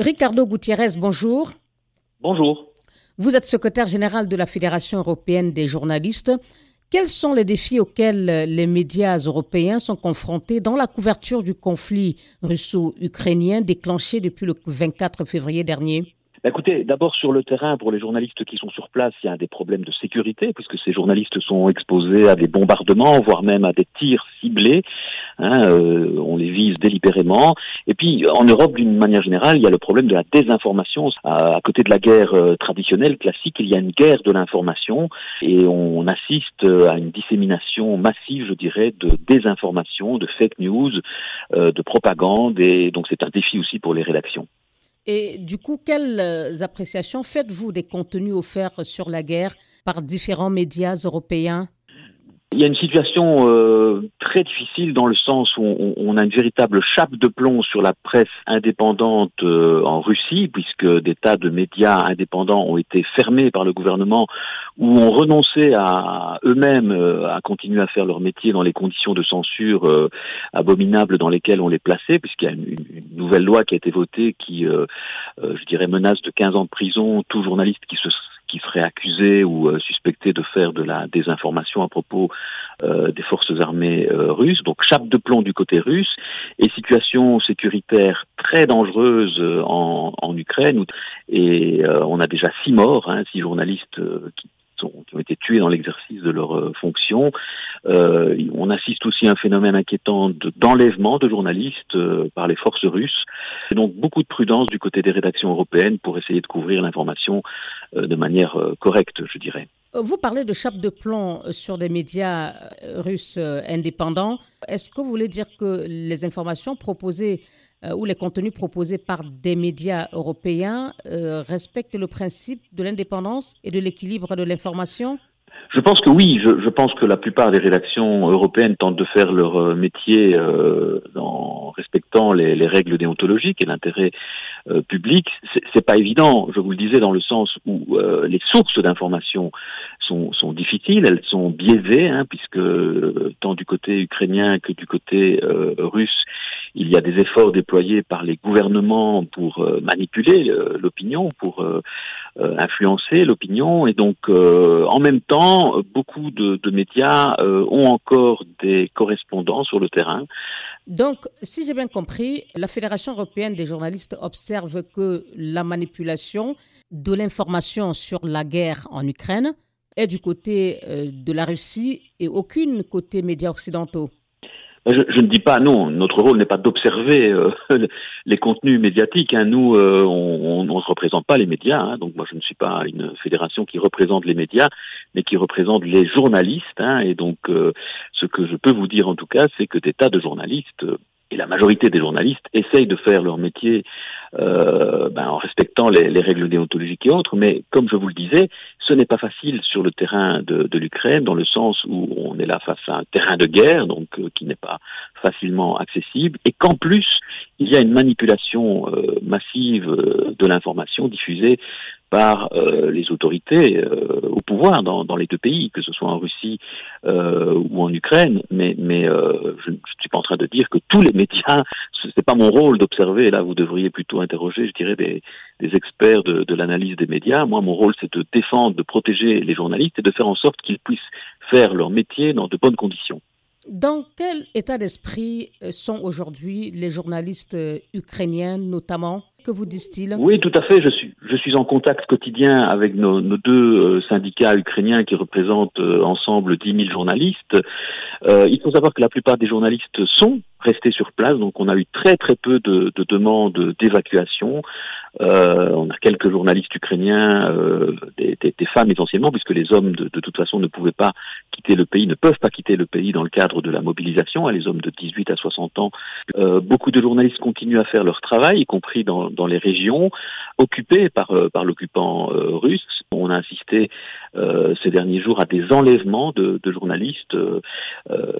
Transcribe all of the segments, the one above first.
Ricardo Gutiérrez, bonjour. Bonjour. Vous êtes secrétaire général de la Fédération européenne des journalistes. Quels sont les défis auxquels les médias européens sont confrontés dans la couverture du conflit russo-ukrainien déclenché depuis le 24 février dernier? Bah, écoutez, d'abord sur le terrain, pour les journalistes qui sont sur place, il y a des problèmes de sécurité, puisque ces journalistes sont exposés à des bombardements, voire même à des tirs ciblés. Hein, euh, on les vise délibérément. Et puis, en Europe, d'une manière générale, il y a le problème de la désinformation. À, côté de la guerre euh, traditionnelle, classique, il y a une guerre de l'information, et on assiste à une dissémination massive, je dirais, de désinformation, de fake news, euh, de propagande, et donc c'est un défi aussi pour les rédactions. Et du coup, quelles euh, appréciations faites-vous des contenus offerts sur la guerre par différents médias européens? Il y a une situation euh, très difficile dans le sens où on, a une véritable chape de plomb sur la presse indépendante euh, en Russie, puisque des tas de médias indépendants ont été fermés par le gouvernement ou ont renoncé à eux-mêmes à continuer à faire leur métier dans les conditions de censure abominables dans lesquelles on les plaçait, puisqu'il y a une, nouvelle loi qui a été votée qui, je dirais, menace de 15 ans de prison tout journaliste qui se qui serait accusé ou euh, suspecté de faire de la désinformation à propos euh, des forces armées euh, russes. Donc chape de plomb du côté russe et situation sécuritaire très dangereuse en, en Ukraine. Et on a déjà six morts, hein, six journalistes qui qui ont été tués dans l'exercice de leurs euh, fonctions. Euh, on assiste aussi à un phénomène inquiétant d'enlèvement de, journalistes euh, par les forces russes. Et donc beaucoup de prudence du côté des rédactions européennes pour essayer de couvrir l'information de manière correcte, je dirais. Vous parlez de chape de plomb sur des médias russes indépendants. Est-ce que vous voulez dire que les informations proposées euh, ou les contenus proposés par des médias européens euh, respectent le principe de l'indépendance et de l'équilibre de l'information? Je pense que oui, je, pense que la plupart des rédactions européennes tentent de faire leur euh, métier en respectant les, règles déontologiques et l'intérêt public. C'est pas évident, je vous le disais, dans le sens où les sources d'information sont, sont, difficiles, elles sont biaisées, hein, puisque tant du côté ukrainien que du côté russe, il y a des efforts déployés par les gouvernements pour euh, manipuler euh, l'opinion, pour euh, influencer l'opinion. Et donc, en même temps, beaucoup de, de médias ont encore des correspondants sur le terrain. Donc, si j'ai bien compris, la Fédération européenne des journalistes observe que la manipulation de l'information sur la guerre en Ukraine est du côté de la Russie et aucune côté médias occidentaux. Je, ne dis pas, non, notre rôle n'est pas d'observer euh, les contenus médiatiques. Hein. Nous, euh, on ne représente pas les médias. Hein. Donc moi, je ne suis pas une fédération qui représente les médias, mais qui représente les journalistes. Hein. Et donc, euh, ce que je peux vous dire en tout cas, c'est que des tas de journalistes et la majorité des journalistes essayent de faire leur métier ben, en respectant les, règles déontologiques et autres, mais comme je vous le disais, ce n'est pas facile sur le terrain de, l'Ukraine, dans le sens où on est là face à un terrain de guerre, donc euh, qui n'est pas facilement accessible, et qu'en plus, il y a une manipulation euh, massive euh, de l'information diffusée par les autorités au pouvoir dans, les deux pays, que ce soit en Russie ou en Ukraine. Mais je ne suis pas en train de dire que tous les médias, ce n'est pas mon rôle d'observer. Là, vous devriez plutôt interroger, je dirais, des, des experts de, de l'analyse des médias. Moi, mon rôle, c'est de défendre, de protéger les journalistes et de faire en sorte qu'ils puissent faire leur métier dans de bonnes conditions. Dans quel état d'esprit sont aujourd'hui les journalistes ukrainiens, notamment? Que vous disent-ils? Oui, tout à fait. Je suis, je suis en contact quotidien avec nos, nos deux euh, syndicats ukrainiens qui représentent euh, ensemble 10 000 journalistes. Euh, il faut savoir que la plupart des journalistes sont restés sur place, donc on a eu très très peu de, de demandes d'évacuation. Euh, on a quelques journalistes ukrainiens, euh, des, des, femmes essentiellement, puisque les hommes de, toute façon ne pouvaient pas quitter le pays, ne peuvent pas quitter le pays dans le cadre de la mobilisation. Hein, les hommes de 18 à 60 ans, euh, beaucoup de journalistes continuent à faire leur travail, y compris dans les régions occupées par par l'occupant russe. On a assisté ces derniers jours à des enlèvements de, de journalistes,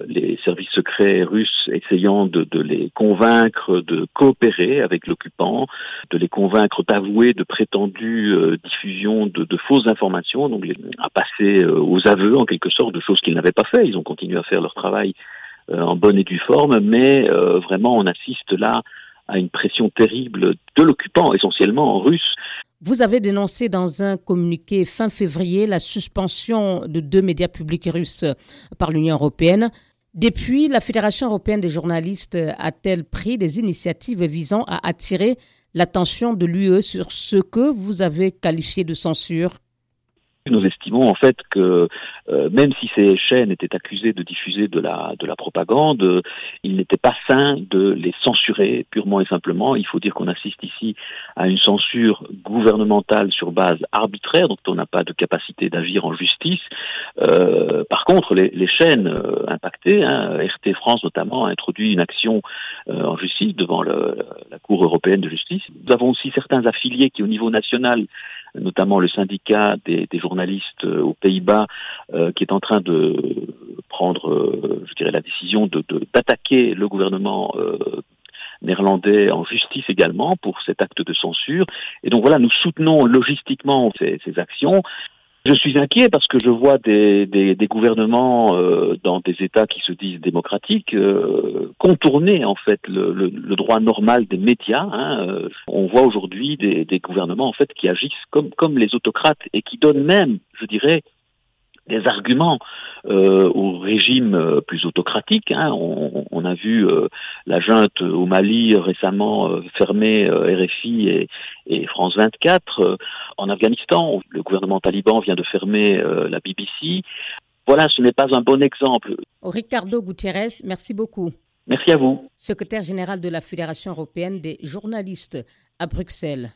les services secrets russes essayant de, de les convaincre de coopérer avec l'occupant, de les convaincre d'avouer de prétendues euh, diffusions de, fausses informations, donc à passer euh, aux aveux en quelque sorte de choses qu'ils n'avaient pas fait. Ils ont continué à faire leur travail euh, en bonne et due forme, mais vraiment on assiste là à une pression terrible de l'occupant, essentiellement russe. Vous avez dénoncé dans un communiqué fin février la suspension de deux médias publics russes par l'Union européenne. Depuis, la Fédération européenne des journalistes a-t-elle pris des initiatives visant à attirer l'attention de l'UE sur ce que vous avez qualifié de censure? En fait que euh, même si ces chaînes étaient accusées de diffuser de la de la propagande, euh, il n'était pas sain de les censurer purement et simplement. Il faut dire qu'on assiste ici à une censure gouvernementale sur base arbitraire, donc on n'a pas de capacité d'agir en justice. Euh, par contre, les, les chaînes impactées, hein, RT France notamment, a introduit une action en justice devant la Cour européenne de justice. Nous avons aussi certains affiliés qui, au niveau national, notamment le syndicat des, journalistes euh, aux Pays-Bas, euh, qui est en train de prendre, euh, je dirais, la décision de d'attaquer le gouvernement néerlandais en justice également pour cet acte de censure. Et donc voilà, nous soutenons logistiquement ces actions. Je suis inquiet parce que je vois des, des, gouvernements euh, dans des États qui se disent démocratiques euh, contourner en fait le, le, le, droit normal des médias. Hein. Euh, on voit aujourd'hui des, des, gouvernements en fait qui agissent comme comme les autocrates et qui donnent même, je dirais, des arguments euh, au régime euh, plus autocratique. Hein. On, on, a vu euh, la junte au Mali récemment euh, fermer RFI et, et, France 24. en Afghanistan, le gouvernement taliban vient de fermer la BBC. Voilà, ce n'est pas un bon exemple. Ricardo Gutiérrez, merci beaucoup. Merci à vous. Secrétaire général de la Fédération européenne des journalistes à Bruxelles.